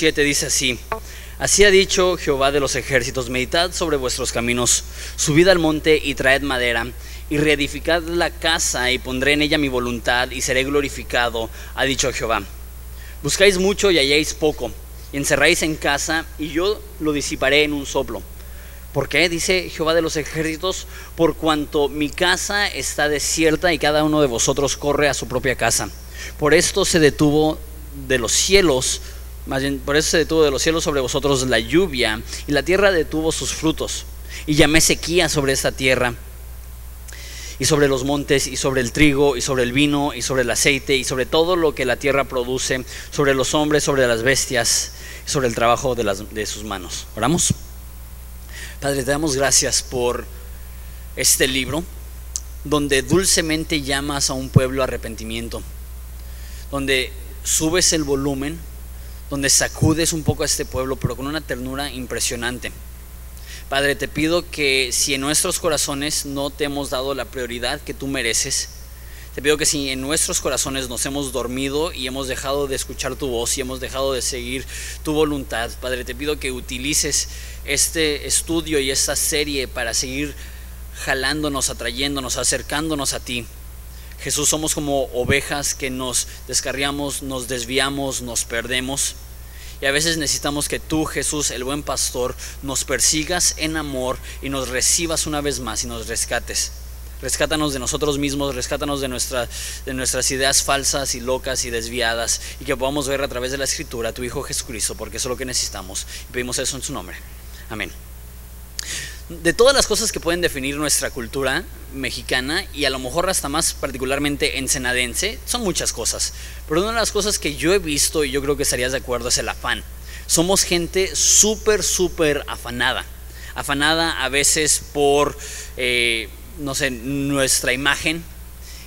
7 dice así, así ha dicho Jehová de los ejércitos, meditad sobre vuestros caminos, subid al monte y traed madera, y reedificad la casa y pondré en ella mi voluntad y seré glorificado, ha dicho Jehová. Buscáis mucho y halláis poco, y encerráis en casa y yo lo disiparé en un soplo. ¿Por qué? Dice Jehová de los ejércitos, por cuanto mi casa está desierta y cada uno de vosotros corre a su propia casa. Por esto se detuvo de los cielos, por eso se detuvo de los cielos sobre vosotros la lluvia, y la tierra detuvo sus frutos, y llamé sequía sobre esta tierra, y sobre los montes, y sobre el trigo, y sobre el vino, y sobre el aceite, y sobre todo lo que la tierra produce, sobre los hombres, sobre las bestias, sobre el trabajo de, las, de sus manos. ¿Oramos? Padre, te damos gracias por este libro, donde dulcemente llamas a un pueblo a arrepentimiento, donde subes el volumen, donde sacudes un poco a este pueblo, pero con una ternura impresionante. Padre, te pido que si en nuestros corazones no te hemos dado la prioridad que tú mereces, te pido que si en nuestros corazones nos hemos dormido y hemos dejado de escuchar tu voz y hemos dejado de seguir tu voluntad, Padre, te pido que utilices este estudio y esta serie para seguir jalándonos, atrayéndonos, acercándonos a ti. Jesús, somos como ovejas que nos descarriamos, nos desviamos, nos perdemos. Y a veces necesitamos que tú, Jesús, el buen pastor, nos persigas en amor y nos recibas una vez más y nos rescates. Rescátanos de nosotros mismos, rescátanos de, de nuestras ideas falsas y locas y desviadas y que podamos ver a través de la Escritura a tu Hijo Jesucristo, porque eso es lo que necesitamos. Y pedimos eso en su nombre. Amén. De todas las cosas que pueden definir nuestra cultura mexicana y a lo mejor hasta más particularmente ensenadense, son muchas cosas. Pero una de las cosas que yo he visto y yo creo que estarías de acuerdo es el afán. Somos gente súper, súper afanada. Afanada a veces por... Eh, no sé, nuestra imagen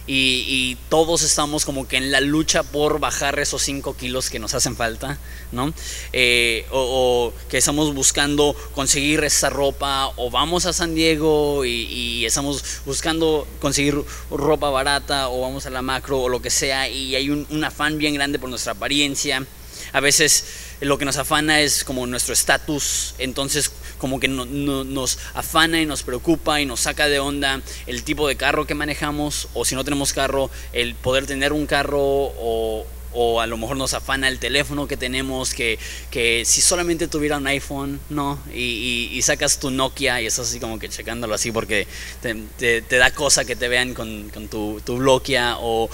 y, todos estamos como que en la lucha por bajar esos 5 kilos que nos hacen falta, ¿no? Eh, o, que estamos buscando conseguir esa ropa, o vamos a San Diego y, estamos buscando conseguir ropa barata, o vamos a la macro, o lo que sea, y hay un, un afán bien grande por nuestra apariencia. A veces lo que nos afana es como nuestro estatus, entonces como que nos afana y nos preocupa y nos saca de onda el tipo de carro que manejamos o si no tenemos carro, el poder tener un carro o, o a lo mejor nos afana el teléfono que tenemos, que, que si solamente tuviera un iPhone, ¿no? Y, sacas tu Nokia y estás así como que checándolo así porque te, da cosa que te vean con, con tu, tu Nokia. O,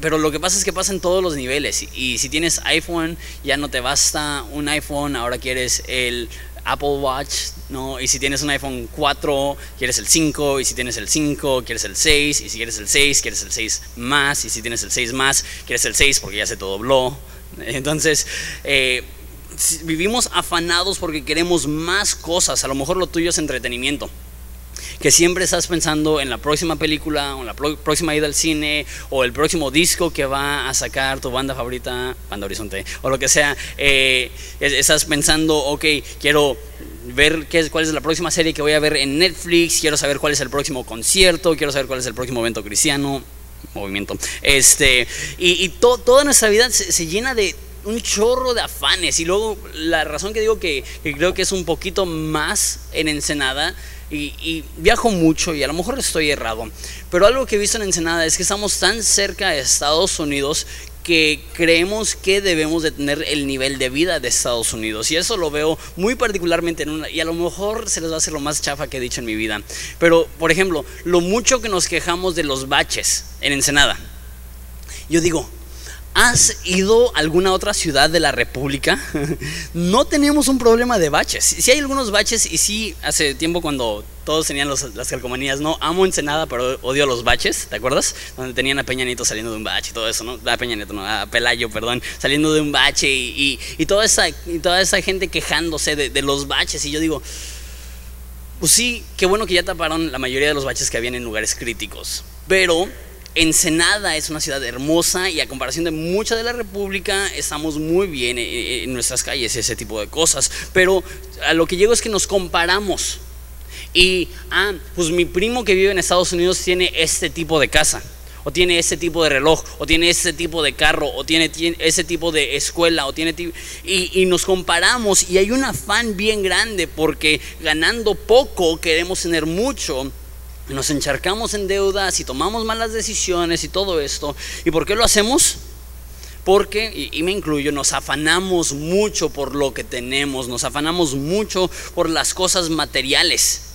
pero lo que pasa es que pasa en todos los niveles. Y, y si tienes iPhone, ya no te basta un iPhone, ahora quieres el Apple Watch, ¿no? Y si tienes un iPhone 4, quieres el 5, y si tienes el 5, quieres el 6, y si quieres el 6, quieres el 6 más, y si tienes el 6 más, quieres el 6 porque ya se te dobló. Entonces, eh, vivimos afanados porque queremos más cosas, a lo mejor lo tuyo es entretenimiento que siempre estás pensando en la próxima película, o en la próxima ida al cine, o el próximo disco que va a sacar tu banda favorita, Banda Horizonte, o lo que sea. Eh, estás pensando, ok, quiero ver qué, cuál es la próxima serie que voy a ver en Netflix, quiero saber cuál es el próximo concierto, quiero saber cuál es el próximo evento cristiano, movimiento. Este, y, toda nuestra vida se, llena de un chorro de afanes. Y luego la razón que digo que, que creo que es un poquito más en Ensenada y, viajo mucho y a lo mejor estoy errado, pero algo que he visto en Ensenada es que estamos tan cerca de Estados Unidos que creemos que debemos de tener el nivel de vida de Estados Unidos. Y eso lo veo muy particularmente en una... Y a lo mejor se les va a hacer lo más chafa que he dicho en mi vida. Pero, por ejemplo, lo mucho que nos quejamos de los baches en Ensenada. Yo digo, ¿Has ido a alguna otra ciudad de la República? no tenemos un problema de baches. Sí hay algunos baches y sí, hace tiempo cuando todos tenían las calcomanías, no, amo Ensenada, pero odio los baches, ¿te acuerdas? Donde tenían a Peña Nieto saliendo de un bache y todo eso, ¿no? A Peña Nieto, no, a Pelayo, perdón, saliendo de un bache y, toda, esa, toda esa gente quejándose de, de los baches. Y yo digo, pues sí, qué bueno que ya taparon la mayoría de los baches que habían en lugares críticos, pero Ensenada es una ciudad hermosa y a comparación de mucha de la República estamos muy bien en nuestras calles, ese tipo de cosas. Pero a lo que llego es que nos comparamos. Y, ah, pues mi primo que vive en Estados Unidos tiene este tipo de casa. o tiene ese tipo de reloj, o tiene ese tipo de carro, o tiene, ese tipo de escuela, o tiene y, y nos comparamos y hay un afán bien grande porque ganando poco queremos tener mucho. Nos encharcamos en deudas y tomamos malas decisiones y todo esto. ¿Y por qué lo hacemos? Porque, y, me incluyo, nos afanamos mucho por lo que tenemos, nos afanamos mucho por las cosas materiales.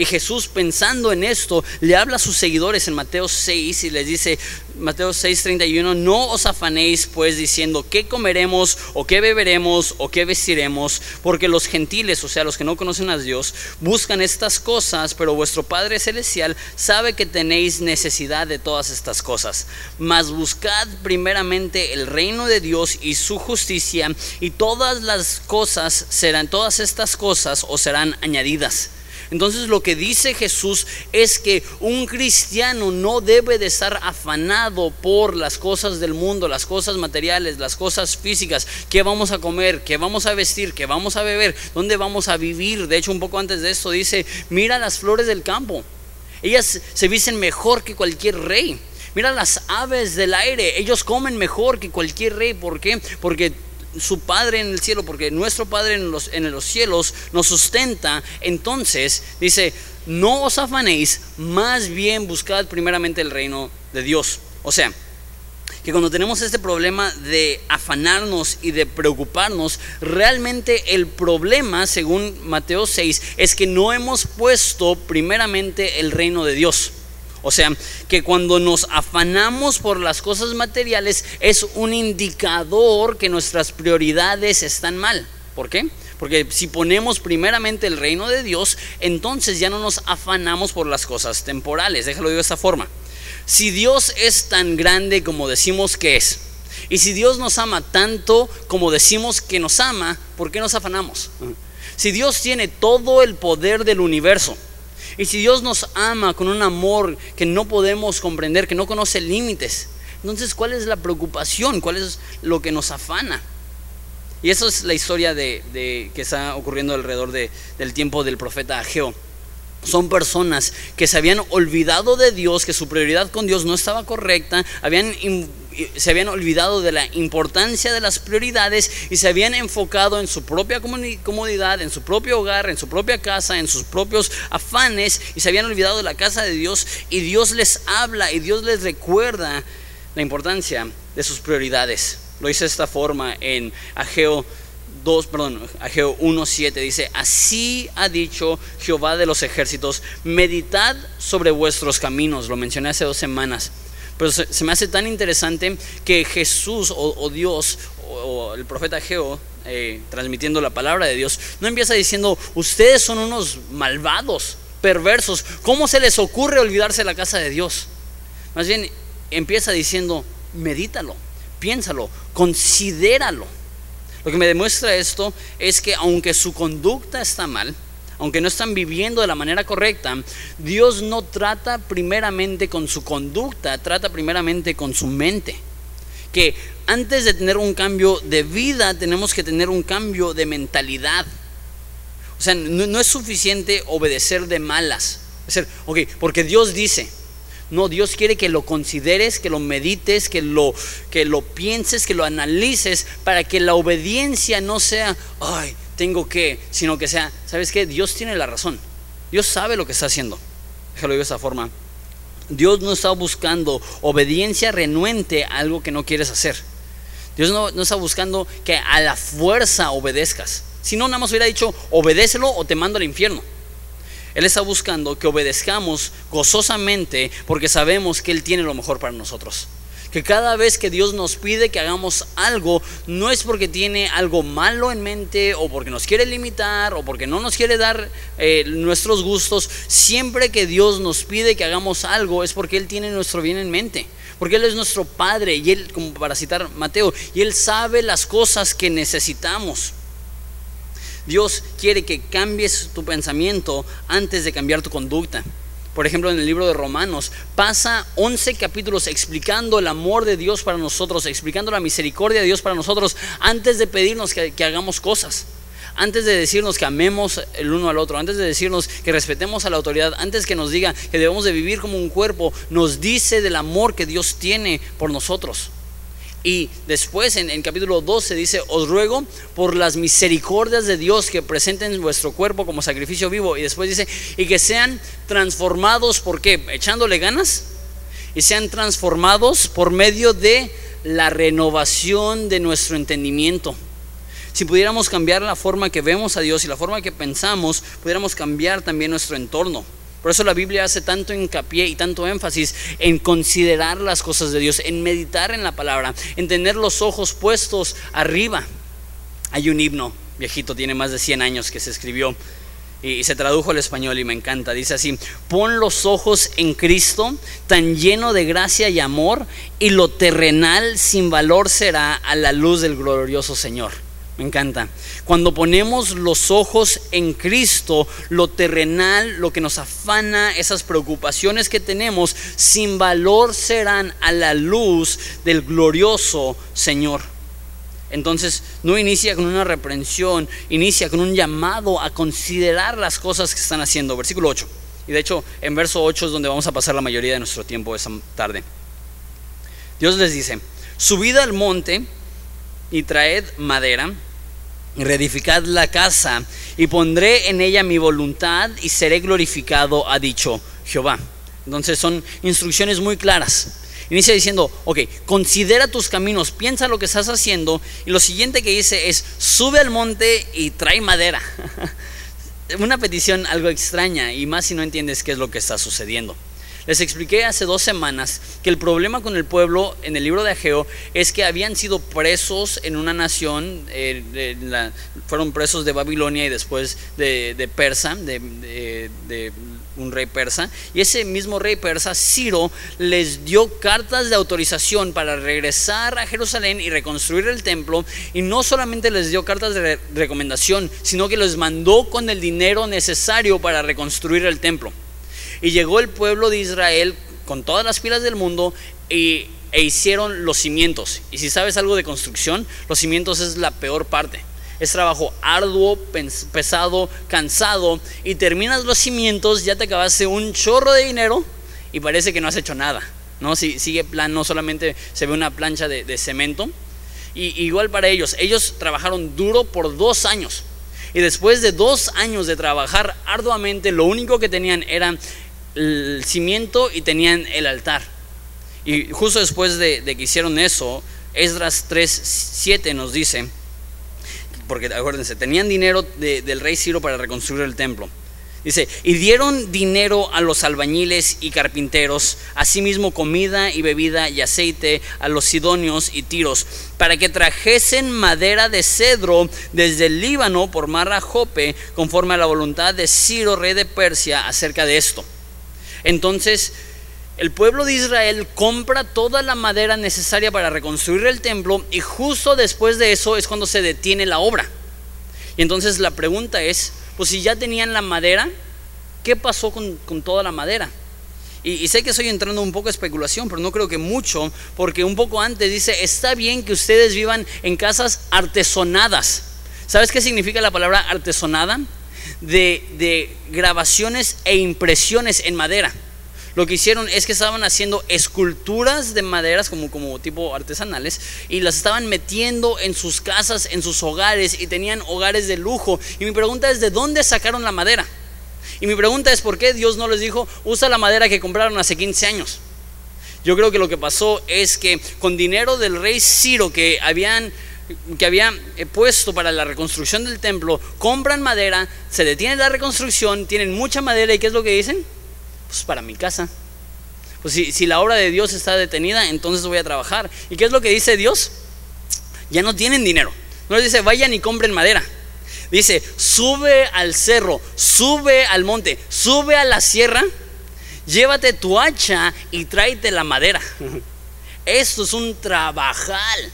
Y Jesús pensando en esto, le habla a sus seguidores en Mateo 6 y les dice, Mateo 6:31, no os afanéis pues diciendo qué comeremos o qué beberemos o qué vestiremos, porque los gentiles, o sea, los que no conocen a Dios, buscan estas cosas, pero vuestro Padre Celestial sabe que tenéis necesidad de todas estas cosas. Mas buscad primeramente el reino de Dios y su justicia, y todas las cosas serán, todas estas cosas os serán añadidas. Entonces lo que dice Jesús es que un cristiano no debe de estar afanado por las cosas del mundo, las cosas materiales, las cosas físicas, qué vamos a comer, qué vamos a vestir, qué vamos a beber, dónde vamos a vivir. De hecho, un poco antes de esto dice, mira las flores del campo. Ellas se visten mejor que cualquier rey. Mira las aves del aire, ellos comen mejor que cualquier rey. ¿Por qué? Porque su Padre en el cielo, porque nuestro Padre en los, en los cielos nos sustenta, entonces dice, no os afanéis, más bien buscad primeramente el reino de Dios. O sea, que cuando tenemos este problema de afanarnos y de preocuparnos, realmente el problema, según Mateo 6, es que no hemos puesto primeramente el reino de Dios. O sea, que cuando nos afanamos por las cosas materiales es un indicador que nuestras prioridades están mal. ¿Por qué? Porque si ponemos primeramente el reino de Dios, entonces ya no nos afanamos por las cosas temporales. Déjalo de esta forma. Si Dios es tan grande como decimos que es, y si Dios nos ama tanto como decimos que nos ama, ¿por qué nos afanamos? Si Dios tiene todo el poder del universo, y si Dios nos ama con un amor que no podemos comprender, que no conoce límites, entonces ¿cuál es la preocupación? ¿Cuál es lo que nos afana? Y eso es la historia de, que está ocurriendo alrededor del tiempo del profeta Ageo. Son personas que se habían olvidado de Dios, que su prioridad con Dios no estaba correcta, habían se habían olvidado de la importancia de las prioridades y se habían enfocado en su propia comodidad, en su propio hogar, en su propia casa, en sus propios afanes y se habían olvidado de la casa de Dios y Dios les habla y Dios les recuerda la importancia de sus prioridades. Lo hice de esta forma en Ageo 2, perdón, Ageo 1.7 dice, así ha dicho Jehová de los ejércitos, meditad sobre vuestros caminos, lo mencioné hace dos semanas. Pero se, me hace tan interesante que Jesús o, Dios o, el profeta Geo, eh, transmitiendo la palabra de Dios, no empieza diciendo, ustedes son unos malvados, perversos, ¿cómo se les ocurre olvidarse la casa de Dios? Más bien empieza diciendo, medítalo, piénsalo, considéralo. Lo que me demuestra esto es que aunque su conducta está mal, aunque no están viviendo de la manera correcta, Dios no trata primeramente con su conducta, trata primeramente con su mente. Que antes de tener un cambio de vida, tenemos que tener un cambio de mentalidad. O sea, no, es suficiente obedecer de malas. Es decir, ok, porque Dios dice, no, Dios quiere que lo consideres, que lo medites, que lo, que lo pienses, que lo analices, para que la obediencia no sea, ay, tengo que, sino que sea, ¿sabes qué? Dios tiene la razón. Dios sabe lo que está haciendo. Déjalo de esa forma. Dios no está buscando obediencia renuente a algo que no quieres hacer. Dios no, no está buscando que a la fuerza obedezcas. Si no, nada más hubiera dicho, obedécelo o te mando al infierno. Él está buscando que obedezcamos gozosamente porque sabemos que Él tiene lo mejor para nosotros que cada vez que Dios nos pide que hagamos algo, no es porque tiene algo malo en mente o porque nos quiere limitar o porque no nos quiere dar eh, nuestros gustos. Siempre que Dios nos pide que hagamos algo es porque Él tiene nuestro bien en mente. Porque Él es nuestro Padre y Él, como para citar Mateo, y Él sabe las cosas que necesitamos. Dios quiere que cambies tu pensamiento antes de cambiar tu conducta por ejemplo, en el libro de Romanos, pasa 11 capítulos explicando el amor de Dios para nosotros, explicando la misericordia de Dios para nosotros, antes de pedirnos que, hagamos cosas. antes de decirnos que amemos el uno al otro, antes de decirnos que respetemos a la autoridad, antes que nos diga que debemos de vivir como un cuerpo, nos dice del amor que Dios tiene por nosotros. Y después en, el capítulo 12 dice, os ruego por las misericordias de Dios que presenten vuestro cuerpo como sacrificio vivo. Y después dice, y que sean transformados, ¿por qué? Echándole ganas. Y sean transformados por medio de la renovación de nuestro entendimiento. Si pudiéramos cambiar la forma que vemos a Dios y la forma que pensamos, pudiéramos cambiar también nuestro entorno. Por eso la Biblia hace tanto hincapié y tanto énfasis en considerar las cosas de Dios, en meditar en la palabra, en tener los ojos puestos arriba. Hay un himno viejito, tiene más de 100 años que se escribió y se tradujo al español y me encanta. Dice así, pon los ojos en Cristo, tan lleno de gracia y amor, y lo terrenal sin valor será a la luz del glorioso Señor. Me encanta. Cuando ponemos los ojos en Cristo, lo terrenal, lo que nos afana, esas preocupaciones que tenemos, sin valor serán a la luz del glorioso Señor. Entonces no inicia con una reprensión, inicia con un llamado a considerar las cosas que están haciendo. Versículo 8. Y de hecho en verso 8 es donde vamos a pasar la mayoría de nuestro tiempo esa tarde. Dios les dice, subid al monte y traed madera reedificad la casa y pondré en ella mi voluntad y seré glorificado, ha dicho Jehová. Entonces son instrucciones muy claras. Inicia diciendo, ok, considera tus caminos, piensa lo que estás haciendo y lo siguiente que dice es, sube al monte y trae madera. Una petición algo extraña y más si no entiendes qué es lo que está sucediendo. Les expliqué hace dos semanas que el problema con el pueblo en el libro de Ageo es que habían sido presos en una nación, eh, fueron presos de Babilonia y después de, Persa, de, de un rey persa, y ese mismo rey persa, Ciro, les dio cartas de autorización para regresar a Jerusalén y reconstruir el templo, y no solamente les dio cartas de recomendación, sino que les mandó con el dinero necesario para reconstruir el templo. Y llegó el pueblo de Israel con todas las pilas del mundo y, e hicieron los cimientos. Y si sabes algo de construcción, los cimientos es la peor parte. Es trabajo arduo, pesado, cansado. Y terminas los cimientos, ya te acabaste un chorro de dinero y parece que no has hecho nada. ¿no? Si, sigue plano, solamente se ve una plancha de, de cemento. Y igual para ellos, ellos trabajaron duro por dos años. Y después de dos años de trabajar arduamente, lo único que tenían era el cimiento y tenían el altar. Y justo después de, que hicieron eso, Esdras 3.7 nos dice, porque acuérdense, tenían dinero del rey Ciro para reconstruir el templo. Dice, y dieron dinero a los albañiles y carpinteros, asimismo comida y bebida y aceite a los sidonios y tiros, para que trajesen madera de cedro desde el Líbano por Marra Jope, conforme a la voluntad de Ciro, rey de Persia, acerca de esto. Entonces, el pueblo de Israel compra toda la madera necesaria para reconstruir el templo y justo después de eso es cuando se detiene la obra. Y entonces la pregunta es, pues si ya tenían la madera, ¿qué pasó con, toda la madera? Y, y, sé que estoy entrando un poco a especulación, pero no creo que mucho, porque un poco antes dice, está bien que ustedes vivan en casas artesonadas. ¿Sabes qué significa la palabra artesonada? De, grabaciones e impresiones en madera. Lo que hicieron es que estaban haciendo esculturas de maderas como, como tipo artesanales y las estaban metiendo en sus casas, en sus hogares y tenían hogares de lujo. Y mi pregunta es, ¿de dónde sacaron la madera? Y mi pregunta es, ¿por qué Dios no les dijo, usa la madera que compraron hace 15 años? Yo creo que lo que pasó es que con dinero del rey Ciro que habían que había eh, puesto para la reconstrucción del templo, compran madera, se detiene la reconstrucción, tienen mucha madera y ¿qué es lo que dicen? Pues para mi casa. Pues si, si la obra de Dios está detenida, entonces voy a trabajar. ¿Y qué es lo que dice Dios? Ya no tienen dinero. No les dice, vayan y compren madera. Dice, sube al cerro, sube al monte, sube a la sierra, llévate tu hacha y tráete la madera. Esto es un trabajal.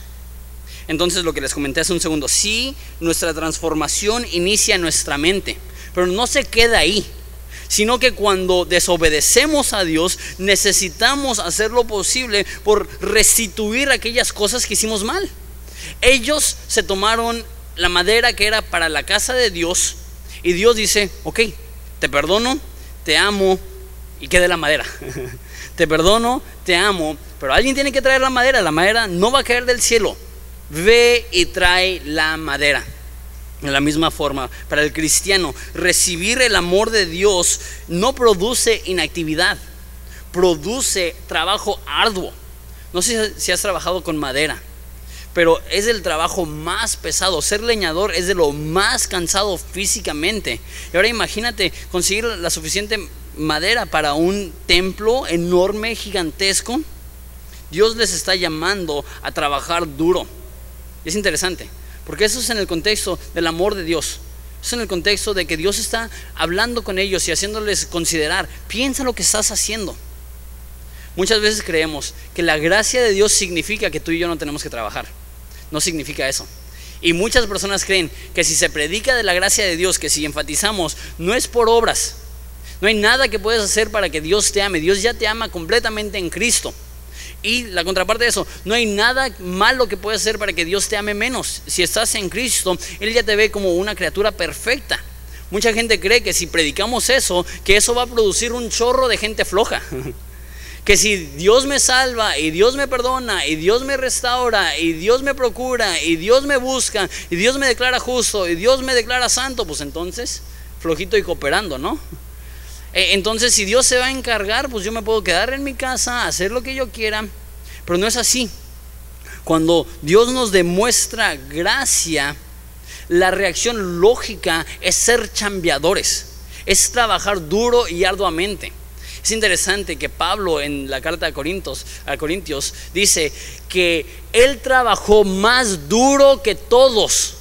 Entonces lo que les comenté hace un segundo, sí, nuestra transformación inicia en nuestra mente, pero no se queda ahí, sino que cuando desobedecemos a Dios necesitamos hacer lo posible por restituir aquellas cosas que hicimos mal. Ellos se tomaron la madera que era para la casa de Dios y Dios dice, ok, te perdono, te amo y quede la madera. te perdono, te amo, pero alguien tiene que traer la madera, la madera no va a caer del cielo. Ve y trae la madera. De la misma forma, para el cristiano, recibir el amor de Dios no produce inactividad, produce trabajo arduo. No sé si has trabajado con madera, pero es el trabajo más pesado. Ser leñador es de lo más cansado físicamente. Y ahora imagínate conseguir la suficiente madera para un templo enorme, gigantesco. Dios les está llamando a trabajar duro. Es interesante. Porque eso es en el contexto del amor de Dios. Es en el contexto de que Dios está hablando con ellos y haciéndoles considerar, piensa lo que estás haciendo. Muchas veces creemos que la gracia de Dios significa que tú y yo no tenemos que trabajar. No significa eso. Y muchas personas creen que si se predica de la gracia de Dios, que si enfatizamos, no es por obras. No hay nada que puedes hacer para que Dios te ame. Dios ya te ama completamente en Cristo. Y la contraparte de eso, no hay nada malo que puedas hacer para que Dios te ame menos. Si estás en Cristo, Él ya te ve como una criatura perfecta. Mucha gente cree que si predicamos eso, que eso va a producir un chorro de gente floja. Que si Dios me salva y Dios me perdona y Dios me restaura y Dios me procura y Dios me busca y Dios me declara justo y Dios me declara santo, pues entonces flojito y cooperando, ¿no? Eh, entonces, si Dios se va a encargar, pues yo me puedo quedar en mi casa, hacer lo que yo quiera. Pero no es así. Cuando Dios nos demuestra gracia, la reacción lógica es ser chambeadores, es trabajar duro y arduamente. Es interesante que Pablo en la carta a Corintios, a Corintios dice que él trabajó más duro que todos,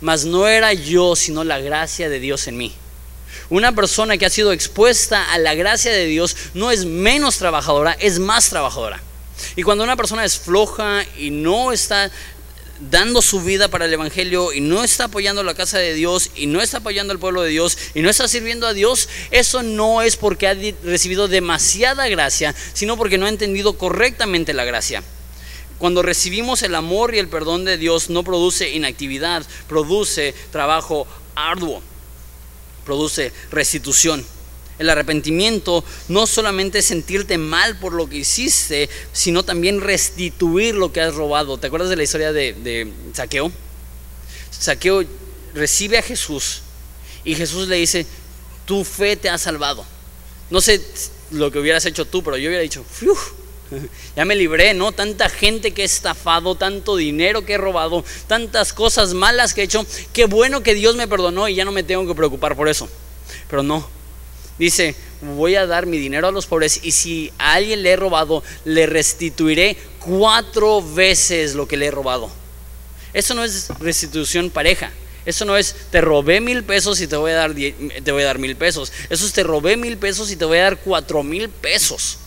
mas no era yo, sino la gracia de Dios en mí. Una persona que ha sido expuesta a la gracia de Dios no es menos trabajadora, es más trabajadora. Y cuando una persona es floja y no está dando su vida para el Evangelio y no está apoyando la casa de Dios y no está apoyando al pueblo de Dios y no está sirviendo a Dios, eso no es porque ha recibido demasiada gracia, sino porque no ha entendido correctamente la gracia. Cuando recibimos el amor y el perdón de Dios no produce inactividad, produce trabajo arduo produce restitución. El arrepentimiento no solamente es sentirte mal por lo que hiciste, sino también restituir lo que has robado. ¿Te acuerdas de la historia de, Saqueo? Saqueo recibe a Jesús y Jesús le dice, tu fe te ha salvado. No sé lo que hubieras hecho tú, pero yo hubiera dicho, ya me libré, ¿no? Tanta gente que he estafado, tanto dinero que he robado, tantas cosas malas que he hecho. Qué bueno que Dios me perdonó y ya no me tengo que preocupar por eso. Pero no. Dice, voy a dar mi dinero a los pobres y si a alguien le he robado, le restituiré cuatro veces lo que le he robado. Eso no es restitución pareja. Eso no es te robé mil pesos y te voy a dar, te voy a dar mil pesos. Eso es te robé mil pesos y te voy a dar cuatro mil pesos.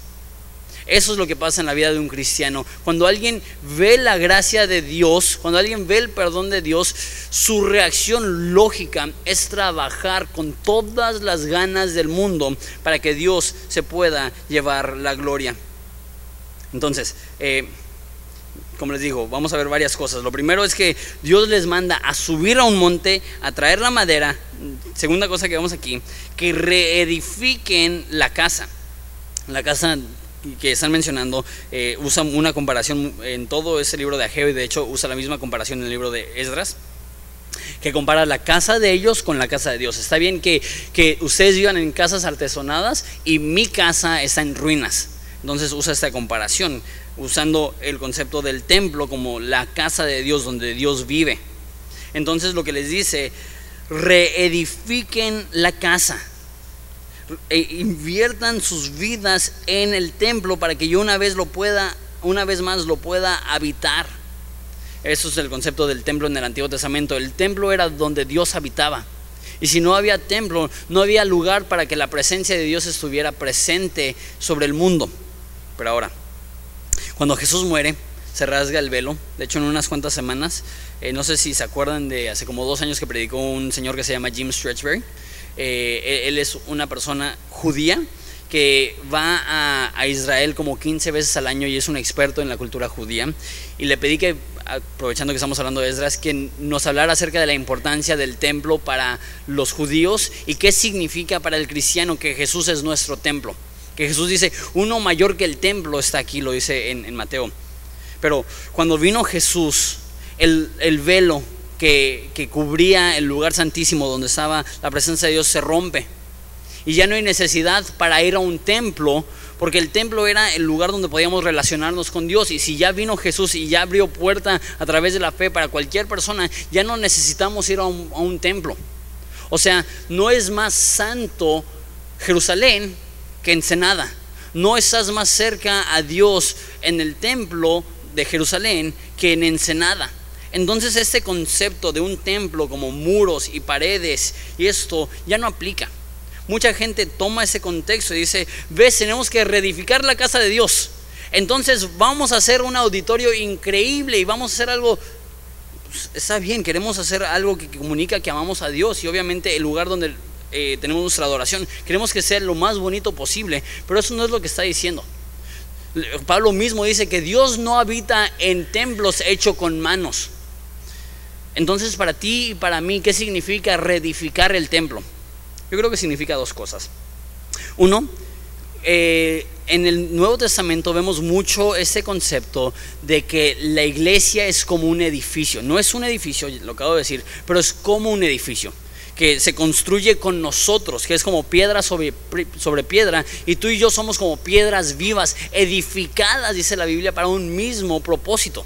Eso es lo que pasa en la vida de un cristiano. Cuando alguien ve la gracia de Dios, cuando alguien ve el perdón de Dios, su reacción lógica es trabajar con todas las ganas del mundo para que Dios se pueda llevar la gloria. Entonces, eh, como les digo, vamos a ver varias cosas. Lo primero es que Dios les manda a subir a un monte, a traer la madera. Segunda cosa que vemos aquí, que reedifiquen la casa. La casa que están mencionando eh, usa una comparación en todo ese libro de Ageo y de hecho usa la misma comparación en el libro de Esdras que compara la casa de ellos con la casa de Dios. Está bien que, que ustedes vivan en casas artesonadas y mi casa está en ruinas. Entonces usa esta comparación, usando el concepto del templo como la casa de Dios donde Dios vive. Entonces lo que les dice, reedifiquen la casa e inviertan sus vidas en el templo para que yo una vez lo pueda, una vez más lo pueda habitar. Eso es el concepto del templo en el Antiguo Testamento. El templo era donde Dios habitaba. Y si no había templo, no había lugar para que la presencia de Dios estuviera presente sobre el mundo. Pero ahora, cuando Jesús muere, se rasga el velo. De hecho, en unas cuantas semanas, eh, no sé si se acuerdan de hace como dos años que predicó un señor que se llama Jim Stretchberg. Eh, él es una persona judía que va a, Israel como 15 veces al año y es un experto en la cultura judía. Y le pedí que aprovechando que estamos hablando de Esdras, que nos hablara acerca de la importancia del templo para los judíos y qué significa para el cristiano que Jesús es nuestro templo. Que Jesús dice, uno mayor que el templo está aquí, lo dice en, Mateo. Pero cuando vino Jesús, el, velo que, cubría el lugar santísimo donde estaba la presencia de Dios se rompe. Y ya no hay necesidad para ir a un templo porque el templo era el lugar donde podíamos relacionarnos con Dios y si ya vino Jesús y ya abrió puerta a través de la fe para cualquier persona, ya no necesitamos ir a un, templo. O sea, no es más santo Jerusalén que Ensenada. No estás más cerca a Dios en el templo de Jerusalén que en Ensenada. Entonces este concepto de un templo como muros y paredes y esto ya no aplica. Mucha gente toma ese contexto y dice, ves, tenemos que reedificar la casa de Dios. Entonces vamos a hacer un auditorio increíble y vamos a hacer algo, pues, está bien, queremos hacer algo que comunica que amamos a Dios y obviamente el lugar donde eh, tenemos nuestra adoración, queremos que sea lo más bonito posible, pero eso no es lo que está diciendo. Pablo mismo dice que Dios no habita en templos hechos con manos. Entonces para ti y para mí, ¿qué significa reedificar el templo? Yo creo que significa dos cosas. Uno, eh, en el Nuevo Testamento vemos mucho ese concepto de que la iglesia es como un edificio. No es un edificio, lo acabo de decir, pero es como un edificio que se construye con nosotros, que es como piedra sobre, sobre piedra, y tú y yo somos como piedras vivas, edificadas, dice la Biblia, para un mismo propósito.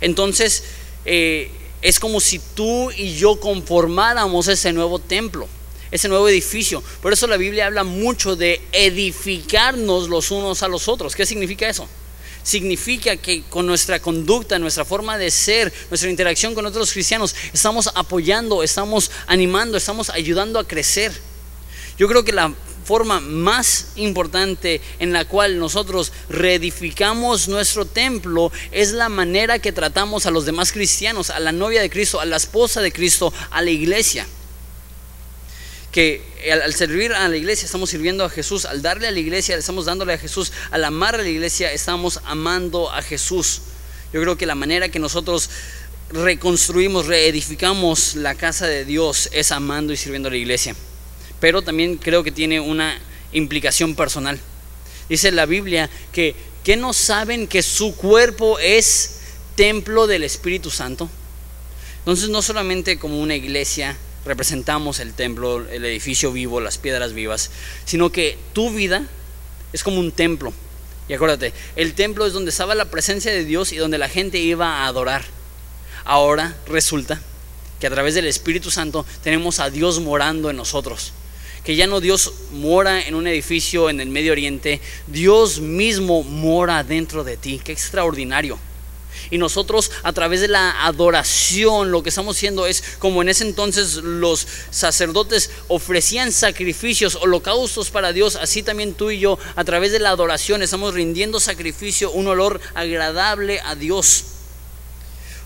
Entonces, eh, es como si tú y yo conformáramos ese nuevo templo ese nuevo edificio. Por eso la Biblia habla mucho de edificarnos los unos a los otros. ¿Qué significa eso? Significa que con nuestra conducta, nuestra forma de ser, nuestra interacción con otros cristianos, estamos apoyando, estamos animando, estamos ayudando a crecer. Yo creo que la forma más importante en la cual nosotros reedificamos nuestro templo es la manera que tratamos a los demás cristianos, a la novia de Cristo, a la esposa de Cristo, a la iglesia que al, servir a la iglesia estamos sirviendo a Jesús, al darle a la iglesia estamos dándole a Jesús, al amar a la iglesia estamos amando a Jesús. Yo creo que la manera que nosotros reconstruimos, reedificamos la casa de Dios es amando y sirviendo a la iglesia. Pero también creo que tiene una implicación personal. Dice la Biblia que, no saben que su cuerpo es templo del Espíritu Santo. Entonces no solamente como una iglesia representamos el templo, el edificio vivo, las piedras vivas, sino que tu vida es como un templo. Y acuérdate, el templo es donde estaba la presencia de Dios y donde la gente iba a adorar. Ahora resulta que a través del Espíritu Santo tenemos a Dios morando en nosotros. Que ya no Dios mora en un edificio en el Medio Oriente, Dios mismo mora dentro de ti. Qué extraordinario. Y nosotros a través de la adoración lo que estamos haciendo es como en ese entonces los sacerdotes ofrecían sacrificios, holocaustos para Dios, así también tú y yo a través de la adoración estamos rindiendo sacrificio, un olor agradable a Dios.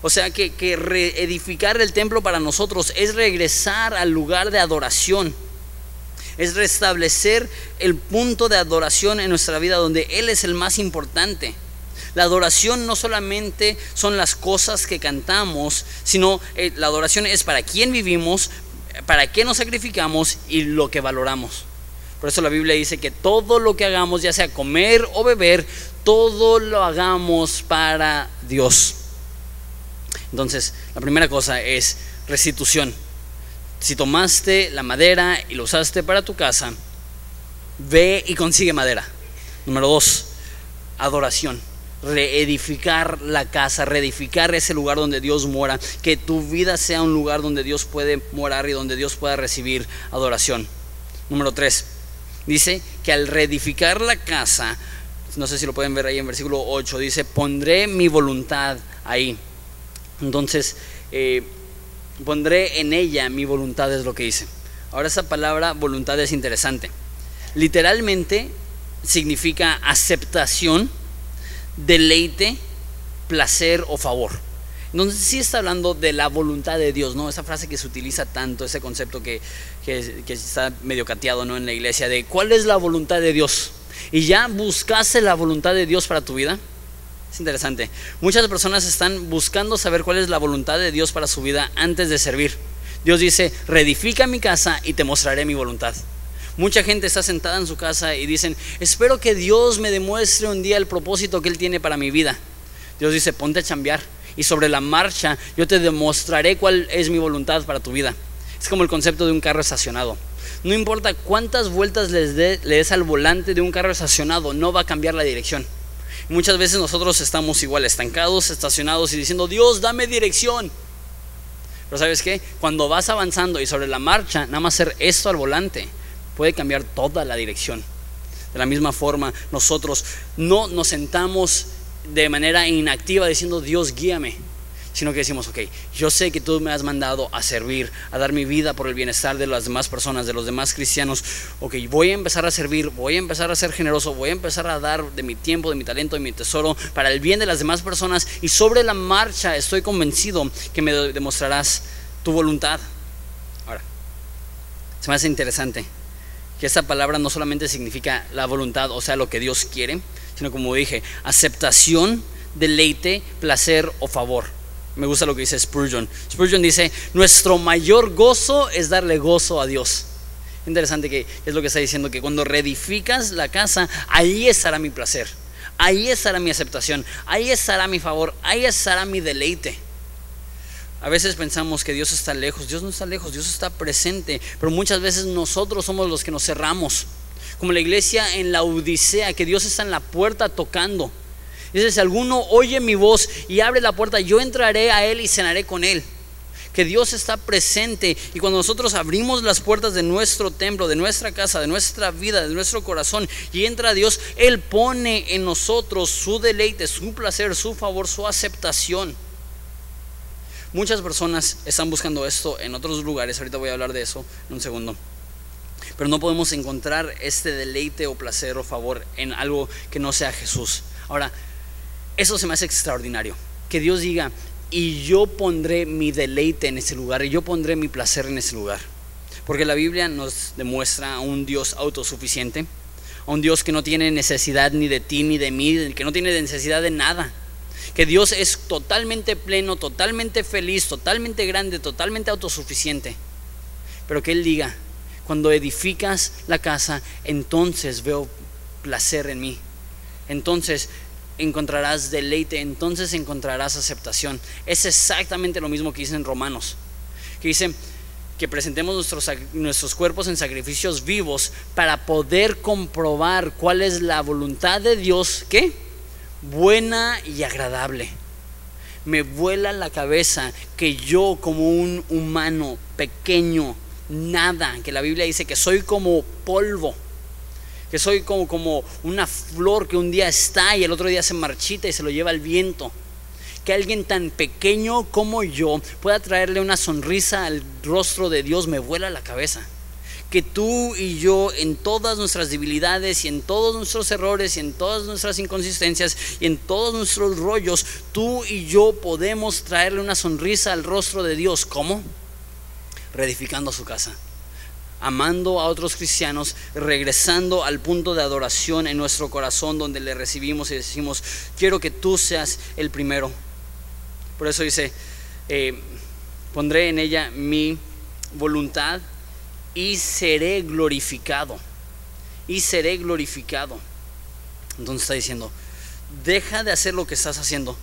O sea que, que reedificar el templo para nosotros es regresar al lugar de adoración es restablecer el punto de adoración en nuestra vida donde Él es el más importante. La adoración no solamente son las cosas que cantamos, sino eh, la adoración es para quién vivimos, para qué nos sacrificamos y lo que valoramos. Por eso la Biblia dice que todo lo que hagamos, ya sea comer o beber, todo lo hagamos para Dios. Entonces, la primera cosa es restitución. Si tomaste la madera y lo usaste para tu casa, ve y consigue madera. Número dos, adoración reedificar la casa, reedificar ese lugar donde Dios mora, que tu vida sea un lugar donde Dios puede morar y donde Dios pueda recibir adoración. Número 3. Dice que al reedificar la casa, no sé si lo pueden ver ahí en versículo 8, dice, pondré mi voluntad ahí. Entonces, eh, pondré en ella mi voluntad es lo que dice. Ahora esa palabra voluntad es interesante. Literalmente significa aceptación deleite, placer o favor. Entonces sí está hablando de la voluntad de Dios, ¿no? Esa frase que se utiliza tanto, ese concepto que, que, está medio cateado, ¿no? En la iglesia, de cuál es la voluntad de Dios. Y ya buscaste la voluntad de Dios para tu vida. Es interesante. Muchas personas están buscando saber cuál es la voluntad de Dios para su vida antes de servir. Dios dice, reedifica mi casa y te mostraré mi voluntad. Mucha gente está sentada en su casa y dicen, espero que Dios me demuestre un día el propósito que Él tiene para mi vida. Dios dice, ponte a chambear y sobre la marcha yo te demostraré cuál es mi voluntad para tu vida. Es como el concepto de un carro estacionado. No importa cuántas vueltas le des al volante de un carro estacionado, no va a cambiar la dirección. Muchas veces nosotros estamos igual estancados, estacionados y diciendo, Dios, dame dirección. Pero sabes qué? Cuando vas avanzando y sobre la marcha, nada más hacer esto al volante, puede cambiar toda la dirección. De la misma forma, nosotros no nos sentamos de manera inactiva diciendo, Dios, guíame, sino que decimos, ok, yo sé que tú me has mandado a servir, a dar mi vida por el bienestar de las demás personas, de los demás cristianos. Ok, voy a empezar a servir, voy a empezar a ser generoso, voy a empezar a dar de mi tiempo, de mi talento, de mi tesoro para el bien de las demás personas y sobre la marcha estoy convencido que me demostrarás tu voluntad. Ahora, se me hace interesante que esta palabra no solamente significa la voluntad, o sea, lo que Dios quiere, sino como dije, aceptación, deleite, placer o favor. Me gusta lo que dice Spurgeon. Spurgeon dice, nuestro mayor gozo es darle gozo a Dios. Interesante que es lo que está diciendo, que cuando reedificas la casa, ahí estará mi placer, ahí estará mi aceptación, ahí estará mi favor, ahí estará mi deleite. A veces pensamos que Dios está lejos, Dios no está lejos, Dios está presente, pero muchas veces nosotros somos los que nos cerramos, como la iglesia en la Odisea, que Dios está en la puerta tocando. Dice, si alguno oye mi voz y abre la puerta, yo entraré a él y cenaré con él. Que Dios está presente y cuando nosotros abrimos las puertas de nuestro templo, de nuestra casa, de nuestra vida, de nuestro corazón y entra Dios, Él pone en nosotros su deleite, su placer, su favor, su aceptación. Muchas personas están buscando esto en otros lugares, ahorita voy a hablar de eso en un segundo. Pero no podemos encontrar este deleite o placer o favor en algo que no sea Jesús. Ahora, eso se me hace extraordinario. Que Dios diga, y yo pondré mi deleite en ese lugar, y yo pondré mi placer en ese lugar. Porque la Biblia nos demuestra a un Dios autosuficiente, a un Dios que no tiene necesidad ni de ti ni de mí, que no tiene necesidad de nada que Dios es totalmente pleno, totalmente feliz, totalmente grande, totalmente autosuficiente. Pero que Él diga, cuando edificas la casa, entonces veo placer en mí. Entonces encontrarás deleite, entonces encontrarás aceptación. Es exactamente lo mismo que dice en Romanos, que dice que presentemos nuestros, nuestros cuerpos en sacrificios vivos para poder comprobar cuál es la voluntad de Dios, ¿qué? buena y agradable. Me vuela la cabeza que yo como un humano pequeño, nada, que la Biblia dice que soy como polvo, que soy como, como una flor que un día está y el otro día se marchita y se lo lleva el viento. Que alguien tan pequeño como yo pueda traerle una sonrisa al rostro de Dios me vuela la cabeza que tú y yo en todas nuestras debilidades y en todos nuestros errores y en todas nuestras inconsistencias y en todos nuestros rollos, tú y yo podemos traerle una sonrisa al rostro de Dios. ¿Cómo? Reedificando su casa amando a otros cristianos, regresando al punto de adoración en nuestro corazón donde le recibimos y decimos, quiero que tú seas el primero. Por eso dice, eh, pondré en ella mi voluntad y seré glorificado. Y seré glorificado. Entonces está diciendo, deja de hacer lo que estás haciendo.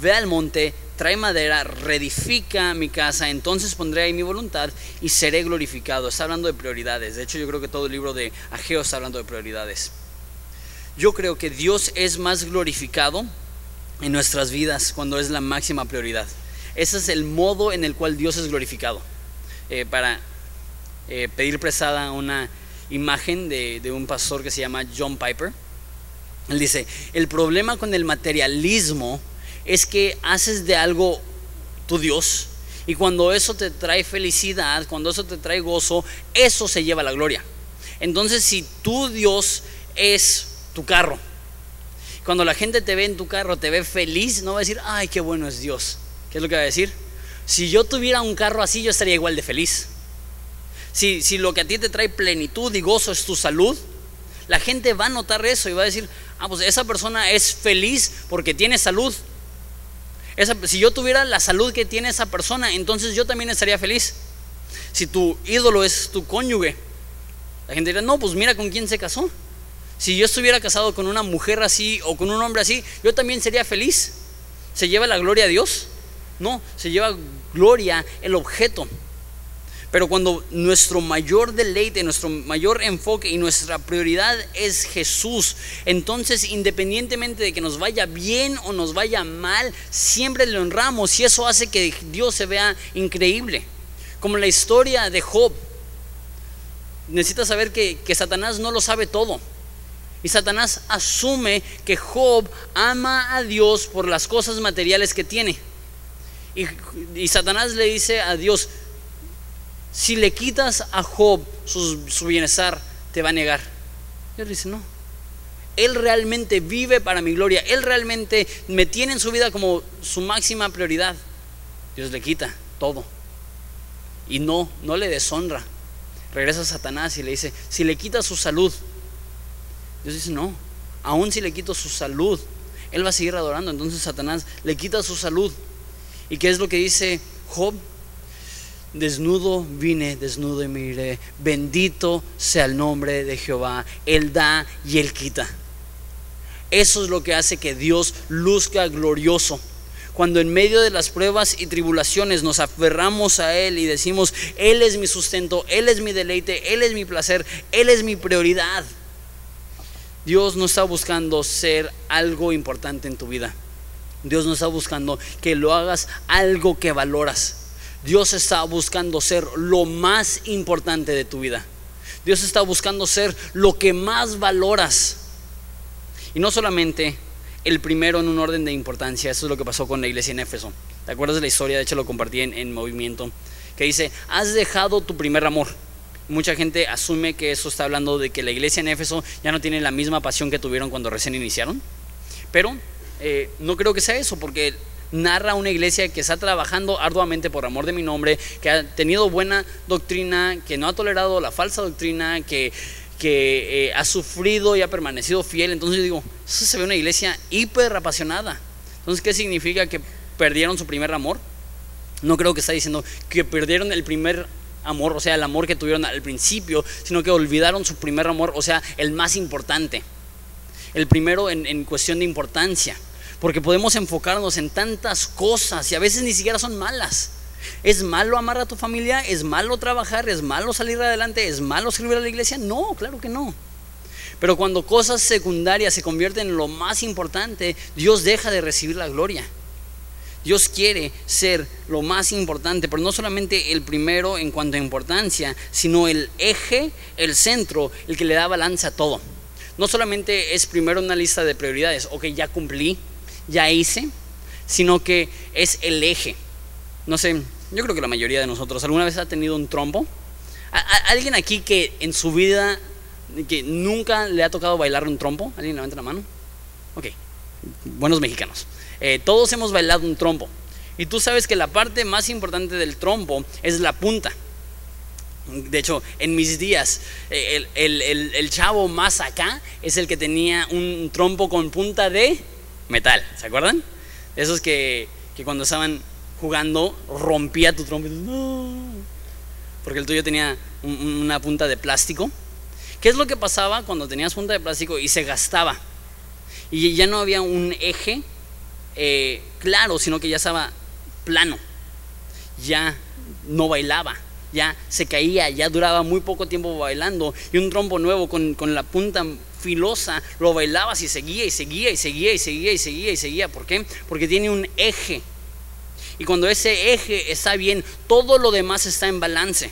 Ve al monte, trae madera, reedifica mi casa, entonces pondré ahí mi voluntad y seré glorificado. Está hablando de prioridades. De hecho, yo creo que todo el libro de Ageo está hablando de prioridades. Yo creo que Dios es más glorificado en nuestras vidas cuando es la máxima prioridad. Ese es el modo en el cual Dios es glorificado. Eh, para eh, pedir prestada una imagen de, de un pastor que se llama John Piper. Él dice, el problema con el materialismo es que haces de algo tu Dios y cuando eso te trae felicidad, cuando eso te trae gozo, eso se lleva la gloria. Entonces si tu Dios es tu carro, cuando la gente te ve en tu carro, te ve feliz, no va a decir, ay, qué bueno es Dios. ¿Qué es lo que va a decir? Si yo tuviera un carro así, yo estaría igual de feliz si, lo que a ti te trae plenitud y gozo es tu salud, la gente va a notar eso y va a decir, Ah, pues esa persona es feliz porque tiene salud. Si yo tuviera la salud que tiene esa persona, entonces yo también estaría feliz. Si tu ídolo es tu cónyuge, la gente dirá, no, pues mira con quién se casó. Si yo estuviera casado con una mujer así o con un hombre así, yo también sería feliz. ¿Se lleva la gloria a Dios? No, se lleva gloria el objeto. Pero cuando nuestro mayor deleite, nuestro mayor enfoque y nuestra prioridad es Jesús, entonces independientemente de que nos vaya bien o nos vaya mal, siempre le honramos y eso hace que Dios se vea increíble. Como la historia de Job. Necesitas saber que, que Satanás no lo sabe todo. Y Satanás asume que Job ama a Dios por las cosas materiales que tiene. Y, Satanás le dice a Dios, si le quitas a Job su, bienestar, te va a negar. Dios dice, no. Él realmente vive para mi gloria. Él realmente me tiene en su vida como su máxima prioridad. Dios le quita todo. Y no, no le deshonra. Regresa a Satanás y le dice, si le quitas su salud, Dios dice, no, aún si le quito su salud, Él va a seguir adorando. Entonces Satanás le quita su salud. ¿Y qué es lo que dice Job? Desnudo vine, desnudo y miré. Bendito sea el nombre de Jehová. Él da y Él quita. Eso es lo que hace que Dios luzca glorioso. Cuando en medio de las pruebas y tribulaciones nos aferramos a Él y decimos, Él es mi sustento, Él es mi deleite, Él es mi placer, Él es mi prioridad. Dios no está buscando ser algo importante en tu vida. Dios no está buscando que lo hagas algo que valoras. Dios está buscando ser lo más importante de tu vida. Dios está buscando ser lo que más valoras. Y no solamente el primero en un orden de importancia, eso es lo que pasó con la iglesia en Éfeso. ¿Te acuerdas de la historia? De hecho lo compartí en, en movimiento, que dice, has dejado tu primer amor. Mucha gente asume que eso está hablando de que la iglesia en Éfeso ya no tiene la misma pasión que tuvieron cuando recién iniciaron. Pero eh, no creo que sea eso, porque narra una iglesia que está trabajando arduamente por amor de mi nombre, que ha tenido buena doctrina, que no ha tolerado la falsa doctrina, que, que eh, ha sufrido y ha permanecido fiel. Entonces yo digo, eso se ve una iglesia hiper apasionada. Entonces, ¿qué significa que perdieron su primer amor? No creo que está diciendo que perdieron el primer amor, o sea, el amor que tuvieron al principio, sino que olvidaron su primer amor, o sea, el más importante. El primero en, en cuestión de importancia porque podemos enfocarnos en tantas cosas y a veces ni siquiera son malas. ¿Es malo amar a tu familia? ¿Es malo trabajar? ¿Es malo salir adelante? ¿Es malo servir a la iglesia? No, claro que no. Pero cuando cosas secundarias se convierten en lo más importante, Dios deja de recibir la gloria. Dios quiere ser lo más importante, pero no solamente el primero en cuanto a importancia, sino el eje, el centro, el que le da balance a todo. No solamente es primero una lista de prioridades, ok, ya cumplí, ya hice, sino que es el eje. No sé, yo creo que la mayoría de nosotros alguna vez ha tenido un trompo. ¿Alguien aquí que en su vida, que nunca le ha tocado bailar un trompo? ¿Alguien levanta la mano? Ok, buenos mexicanos. Eh, todos hemos bailado un trompo. Y tú sabes que la parte más importante del trompo es la punta. De hecho, en mis días, eh, el, el, chavo más acá es el que tenía un trompo con punta de metal, ¿se acuerdan? Esos que, cuando estaban jugando rompía tu trompo. Porque el tuyo tenía una punta de plástico. ¿Qué es lo que pasaba cuando tenías punta de plástico y se gastaba? Y ya no había un eje eh, claro, sino que ya estaba plano. Ya no bailaba ya se caía, ya duraba muy poco tiempo bailando y un trompo nuevo con, con la punta filosa lo bailabas y seguía y seguía y seguía y seguía y seguía y seguía. ¿Por qué? Porque tiene un eje. Y cuando ese eje está bien, todo lo demás está en balance.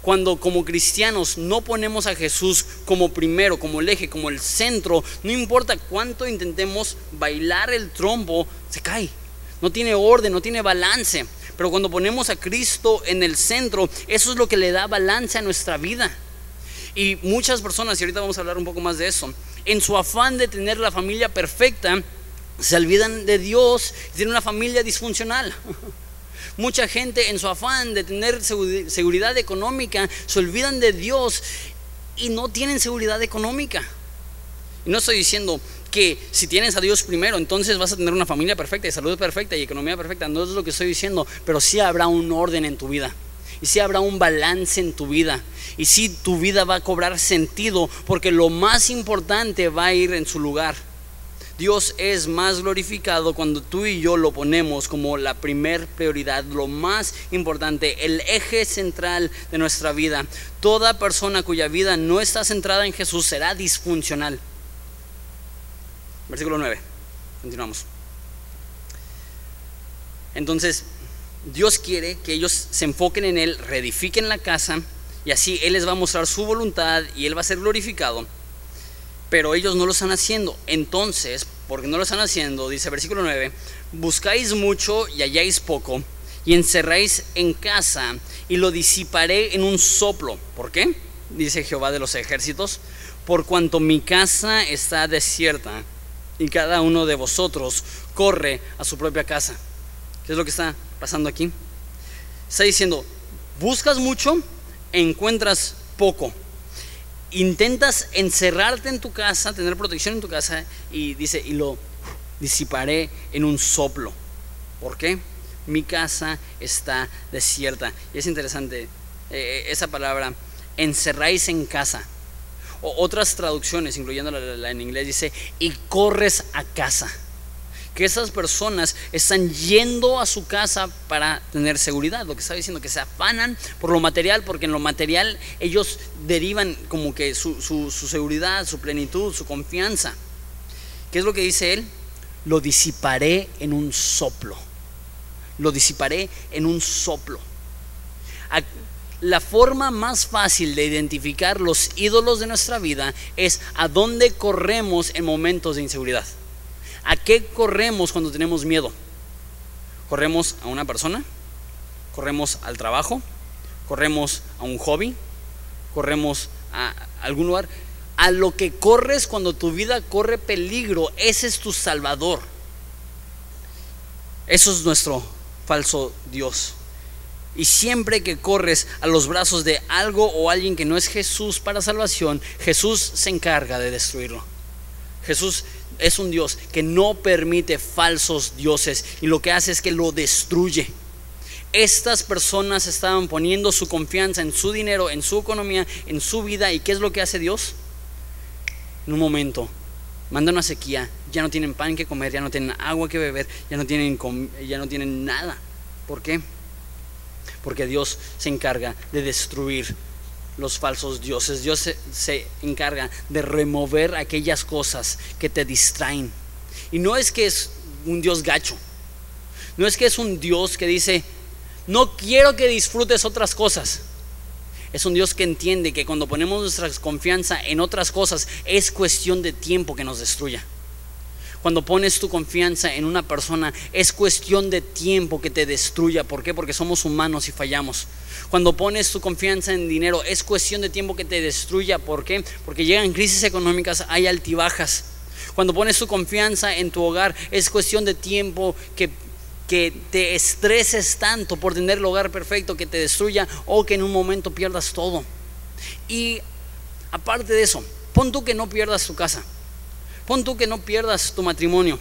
Cuando como cristianos no ponemos a Jesús como primero, como el eje, como el centro, no importa cuánto intentemos bailar el trompo, se cae. No tiene orden, no tiene balance. Pero cuando ponemos a Cristo en el centro, eso es lo que le da balance a nuestra vida. Y muchas personas, y ahorita vamos a hablar un poco más de eso, en su afán de tener la familia perfecta, se olvidan de Dios y tienen una familia disfuncional. Mucha gente en su afán de tener seguridad económica se olvidan de Dios y no tienen seguridad económica. Y no estoy diciendo que si tienes a Dios primero, entonces vas a tener una familia perfecta y salud perfecta y economía perfecta. No es lo que estoy diciendo, pero sí habrá un orden en tu vida. Y sí habrá un balance en tu vida. Y sí tu vida va a cobrar sentido porque lo más importante va a ir en su lugar. Dios es más glorificado cuando tú y yo lo ponemos como la primer prioridad, lo más importante, el eje central de nuestra vida. Toda persona cuya vida no está centrada en Jesús será disfuncional. Versículo 9. Continuamos. Entonces, Dios quiere que ellos se enfoquen en Él, reedifiquen la casa y así Él les va a mostrar su voluntad y Él va a ser glorificado. Pero ellos no lo están haciendo. Entonces, porque no lo están haciendo, dice versículo 9, buscáis mucho y halláis poco y encerráis en casa y lo disiparé en un soplo. ¿Por qué? Dice Jehová de los ejércitos, por cuanto mi casa está desierta y cada uno de vosotros corre a su propia casa. ¿Qué es lo que está pasando aquí? Está diciendo, buscas mucho, encuentras poco. Intentas encerrarte en tu casa, tener protección en tu casa y dice, y lo disiparé en un soplo. ¿Por qué? Mi casa está desierta. Y es interesante eh, esa palabra, encerráis en casa otras traducciones, incluyendo la, en inglés, dice, y corres a casa. Que esas personas están yendo a su casa para tener seguridad. Lo que está diciendo, que se afanan por lo material, porque en lo material ellos derivan como que su, su seguridad, su plenitud, su confianza. ¿Qué es lo que dice él? Lo disiparé en un soplo. Lo disiparé en un soplo la forma más fácil de identificar los ídolos de nuestra vida es a dónde corremos en momentos de inseguridad. ¿A qué corremos cuando tenemos miedo? ¿Corremos a una persona? ¿Corremos al trabajo? ¿Corremos a un hobby? ¿Corremos a algún lugar? A lo que corres cuando tu vida corre peligro, ese es tu salvador. Eso es nuestro falso Dios. Y siempre que corres a los brazos de algo o alguien que no es Jesús para salvación, Jesús se encarga de destruirlo. Jesús es un Dios que no permite falsos dioses y lo que hace es que lo destruye. Estas personas estaban poniendo su confianza en su dinero, en su economía, en su vida. ¿Y qué es lo que hace Dios? En un momento, manda una sequía, ya no tienen pan que comer, ya no tienen agua que beber, ya no tienen, ya no tienen nada. ¿Por qué? porque Dios se encarga de destruir los falsos dioses. Dios se, encarga de remover aquellas cosas que te distraen. Y no es que es un Dios gacho, no es que es un Dios que dice, no quiero que disfrutes otras cosas. Es un Dios que entiende que cuando ponemos nuestra confianza en otras cosas es cuestión de tiempo que nos destruya. Cuando pones tu confianza en una persona, es cuestión de tiempo que te destruya. ¿Por qué? Porque somos humanos y fallamos. Cuando pones tu confianza en dinero, es cuestión de tiempo que te destruya. ¿Por qué? Porque llegan crisis económicas, hay altibajas. Cuando pones tu confianza en tu hogar, es cuestión de tiempo que, que te estreses tanto por tener el hogar perfecto que te destruya o que en un momento pierdas todo. Y aparte de eso, pon tú que no pierdas tu casa. Pon tú que no pierdas tu matrimonio.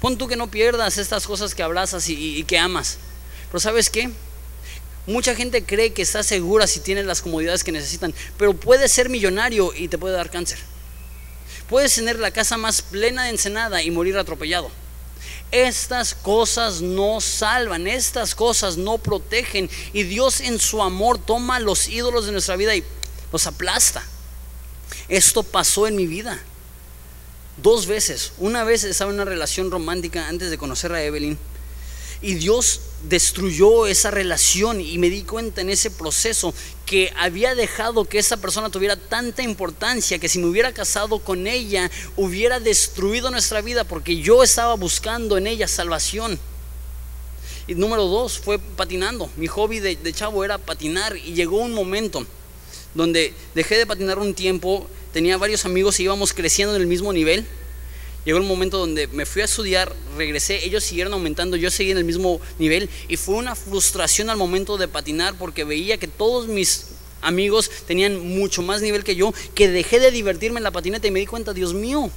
Pon tú que no pierdas estas cosas que abrazas y, que amas. Pero ¿sabes qué? Mucha gente cree que está segura si tiene las comodidades que necesitan, pero puedes ser millonario y te puede dar cáncer. Puedes tener la casa más plena de ensenada y morir atropellado. Estas cosas no salvan, estas cosas no protegen y Dios en su amor toma los ídolos de nuestra vida y los aplasta. Esto pasó en mi vida dos veces. Una vez estaba en una relación romántica antes de conocer a Evelyn y Dios destruyó esa relación y me di cuenta en ese proceso que había dejado que esa persona tuviera tanta importancia que si me hubiera casado con ella hubiera destruido nuestra vida porque yo estaba buscando en ella salvación. Y número dos fue patinando. Mi hobby de, de chavo era patinar y llegó un momento donde dejé de patinar un tiempo tenía varios amigos y íbamos creciendo en el mismo nivel. Llegó el momento donde me fui a estudiar, regresé, ellos siguieron aumentando, yo seguí en el mismo nivel y fue una frustración al momento de patinar porque veía que todos mis amigos tenían mucho más nivel que yo, que dejé de divertirme en la patineta y me di cuenta, Dios mío,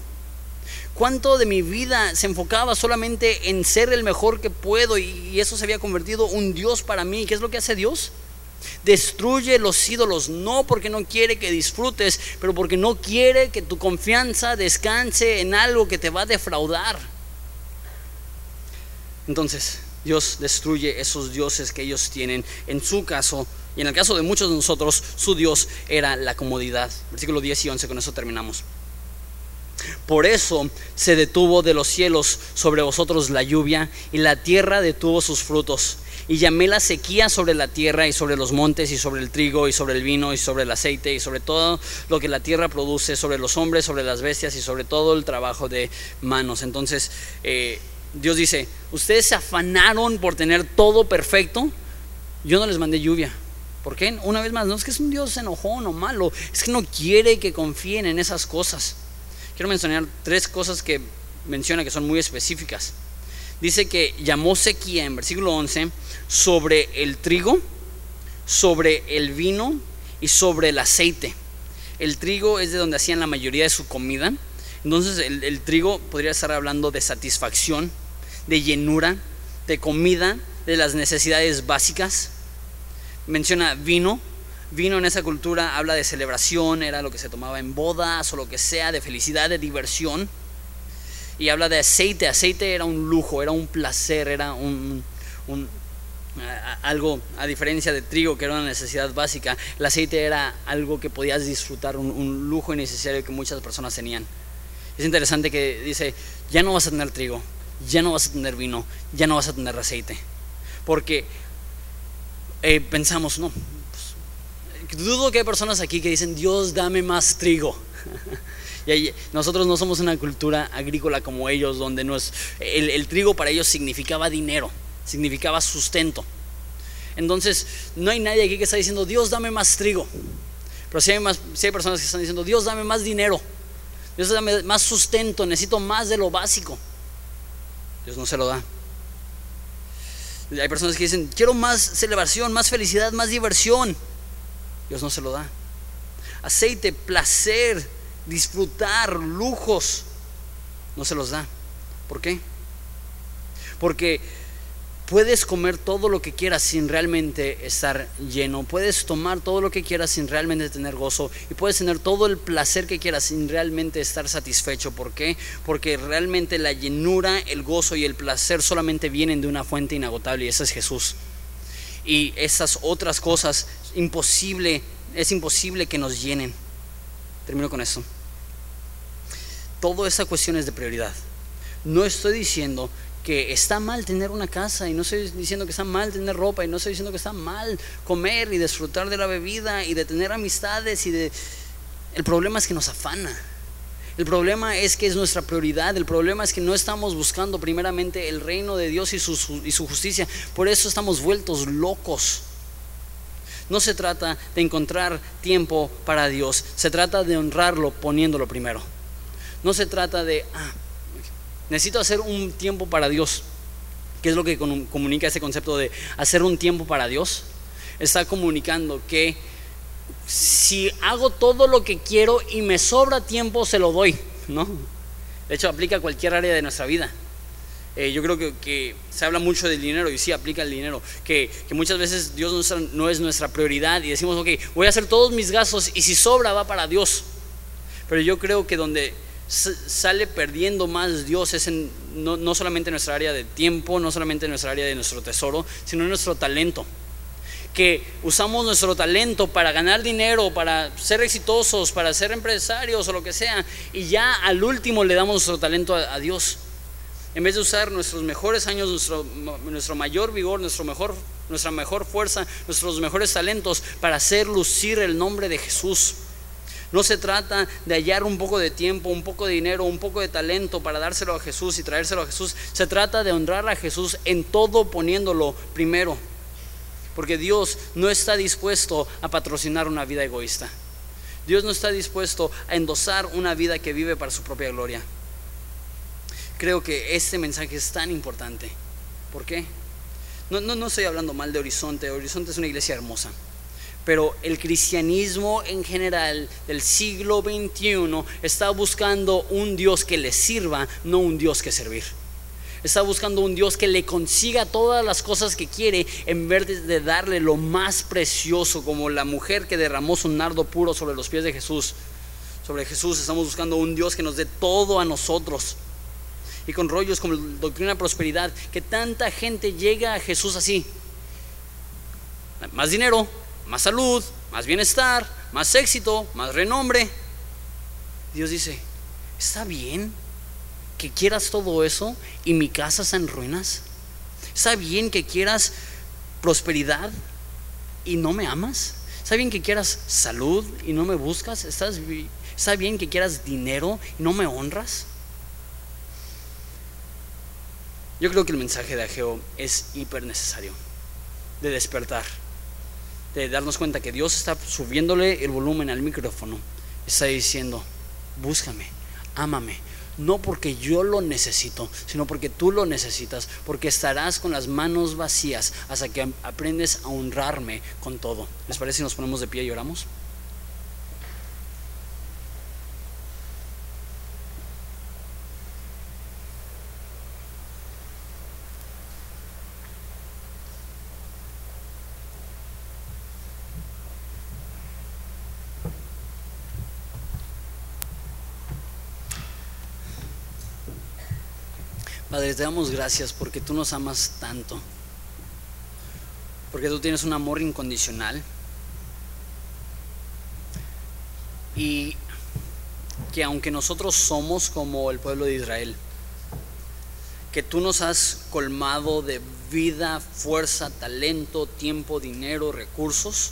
cuánto de mi vida se enfocaba solamente en ser el mejor que puedo y eso se había convertido un Dios para mí. ¿Qué es lo que hace Dios? Destruye los ídolos, no porque no quiere que disfrutes, pero porque no quiere que tu confianza descanse en algo que te va a defraudar. Entonces, Dios destruye esos dioses que ellos tienen. En su caso, y en el caso de muchos de nosotros, su Dios era la comodidad. Versículo 10 y 11, con eso terminamos. Por eso se detuvo de los cielos sobre vosotros la lluvia y la tierra detuvo sus frutos. Y llamé la sequía sobre la tierra y sobre los montes y sobre el trigo y sobre el vino y sobre el aceite y sobre todo lo que la tierra produce, sobre los hombres, sobre las bestias y sobre todo el trabajo de manos. Entonces eh, Dios dice, ustedes se afanaron por tener todo perfecto, yo no les mandé lluvia. ¿Por qué? Una vez más, no es que es un Dios enojón o malo, es que no quiere que confíen en esas cosas. Quiero mencionar tres cosas que menciona que son muy específicas. Dice que llamó sequía en versículo 11 sobre el trigo, sobre el vino y sobre el aceite. El trigo es de donde hacían la mayoría de su comida. Entonces el, el trigo podría estar hablando de satisfacción, de llenura, de comida, de las necesidades básicas. Menciona vino, Vino en esa cultura habla de celebración, era lo que se tomaba en bodas o lo que sea, de felicidad, de diversión. Y habla de aceite, aceite era un lujo, era un placer, era un, algo, a diferencia de trigo, que era una necesidad básica, el aceite era algo que podías disfrutar, un, un lujo innecesario que muchas personas tenían. Es interesante que dice, ya no vas a tener trigo, ya no vas a tener vino, ya no vas a tener aceite. Porque eh, pensamos, no, dudo que hay personas aquí que dicen, Dios, dame más trigo. Y nosotros no somos una cultura agrícola como ellos, donde no es, el, trigo para ellos significaba dinero, significaba sustento. Entonces, no hay nadie aquí que está diciendo, Dios, dame más trigo. Pero si hay, más, si hay personas que están diciendo, Dios, dame más dinero. Dios, dame más sustento, necesito más de lo básico. Dios no se lo da. Hay personas que dicen, quiero más celebración, más felicidad, más diversión. Dios no se lo da. Aceite, placer, disfrutar, lujos, no se los da. ¿Por qué? Porque puedes comer todo lo que quieras sin realmente estar lleno, puedes tomar todo lo que quieras sin realmente tener gozo y puedes tener todo el placer que quieras sin realmente estar satisfecho. ¿Por qué? Porque realmente la llenura, el gozo y el placer solamente vienen de una fuente inagotable y esa es Jesús y esas otras cosas imposible, es imposible que nos llenen. Termino con eso. Todo esa cuestión es de prioridad. No estoy diciendo que está mal tener una casa y no estoy diciendo que está mal tener ropa y no estoy diciendo que está mal comer y disfrutar de la bebida y de tener amistades y de el problema es que nos afana. El problema es que es nuestra prioridad, el problema es que no estamos buscando primeramente el reino de Dios y su, y su justicia, por eso estamos vueltos locos. No se trata de encontrar tiempo para Dios, se trata de honrarlo poniéndolo primero. No se trata de, ah, necesito hacer un tiempo para Dios. ¿Qué es lo que comunica ese concepto de hacer un tiempo para Dios? Está comunicando que si hago todo lo que quiero y me sobra tiempo, se lo doy, ¿no? De hecho, aplica a cualquier área de nuestra vida. Eh, yo creo que, se habla mucho del dinero y sí aplica el dinero, que, muchas veces Dios no es nuestra prioridad y decimos, ok, voy a hacer todos mis gastos y si sobra va para Dios. Pero yo creo que donde sale perdiendo más Dios es no, no solamente en nuestra área de tiempo, no solamente en nuestra área de nuestro tesoro, sino en nuestro talento que usamos nuestro talento para ganar dinero, para ser exitosos, para ser empresarios o lo que sea, y ya al último le damos nuestro talento a, Dios. En vez de usar nuestros mejores años, nuestro, mayor vigor, nuestro mejor, nuestra mejor fuerza, nuestros mejores talentos para hacer lucir el nombre de Jesús. No se trata de hallar un poco de tiempo, un poco de dinero, un poco de talento para dárselo a Jesús y traérselo a Jesús. Se trata de honrar a Jesús en todo poniéndolo primero. Porque Dios no está dispuesto a patrocinar una vida egoísta. Dios no está dispuesto a endosar una vida que vive para su propia gloria. Creo que este mensaje es tan importante. ¿Por qué? No, no, no estoy hablando mal de Horizonte. Horizonte es una iglesia hermosa. Pero el cristianismo en general del siglo XXI está buscando un Dios que le sirva, no un Dios que servir. Está buscando un Dios que le consiga todas las cosas que quiere en vez de darle lo más precioso, como la mujer que derramó su nardo puro sobre los pies de Jesús. Sobre Jesús estamos buscando un Dios que nos dé todo a nosotros. Y con rollos como la doctrina de prosperidad, que tanta gente llega a Jesús así. Más dinero, más salud, más bienestar, más éxito, más renombre. Dios dice, está bien que quieras todo eso y mi casa está en ruinas. Está bien que quieras prosperidad y no me amas. Está bien que quieras salud y no me buscas. ¿Estás, está bien que quieras dinero y no me honras. Yo creo que el mensaje de Ageo es hiper necesario de despertar, de darnos cuenta que Dios está subiéndole el volumen al micrófono, está diciendo, búscame, ámame, no porque yo lo necesito, sino porque tú lo necesitas, porque estarás con las manos vacías hasta que aprendes a honrarme con todo. ¿Les parece si nos ponemos de pie y oramos? Padre, te damos gracias porque tú nos amas tanto. Porque tú tienes un amor incondicional. Y que aunque nosotros somos como el pueblo de Israel, que tú nos has colmado de vida, fuerza, talento, tiempo, dinero, recursos,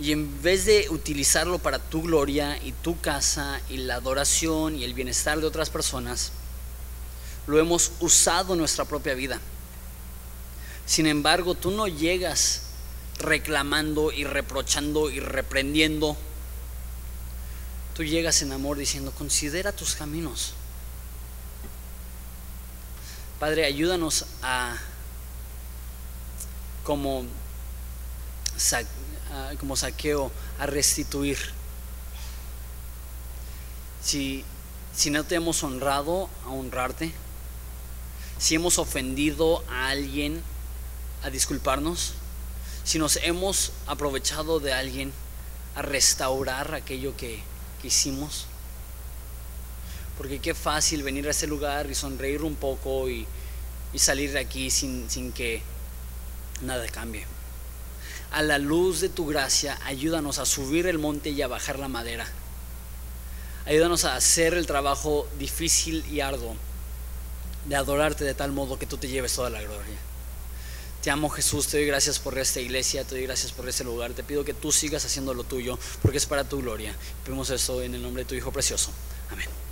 y en vez de utilizarlo para tu gloria y tu casa y la adoración y el bienestar de otras personas, lo hemos usado en nuestra propia vida. Sin embargo, tú no llegas reclamando y reprochando y reprendiendo. Tú llegas en amor diciendo, considera tus caminos. Padre, ayúdanos a, como, como saqueo, a restituir. Si, si no te hemos honrado, a honrarte si hemos ofendido a alguien, a disculparnos, si nos hemos aprovechado de alguien, a restaurar aquello que, hicimos. Porque qué fácil venir a ese lugar y sonreír un poco y, y salir de aquí sin, sin que nada cambie. A la luz de tu gracia, ayúdanos a subir el monte y a bajar la madera. Ayúdanos a hacer el trabajo difícil y arduo de adorarte de tal modo que tú te lleves toda la gloria. Te amo Jesús, te doy gracias por esta iglesia, te doy gracias por este lugar. Te pido que tú sigas haciendo lo tuyo porque es para tu gloria. Pedimos esto en el nombre de tu Hijo precioso. Amén.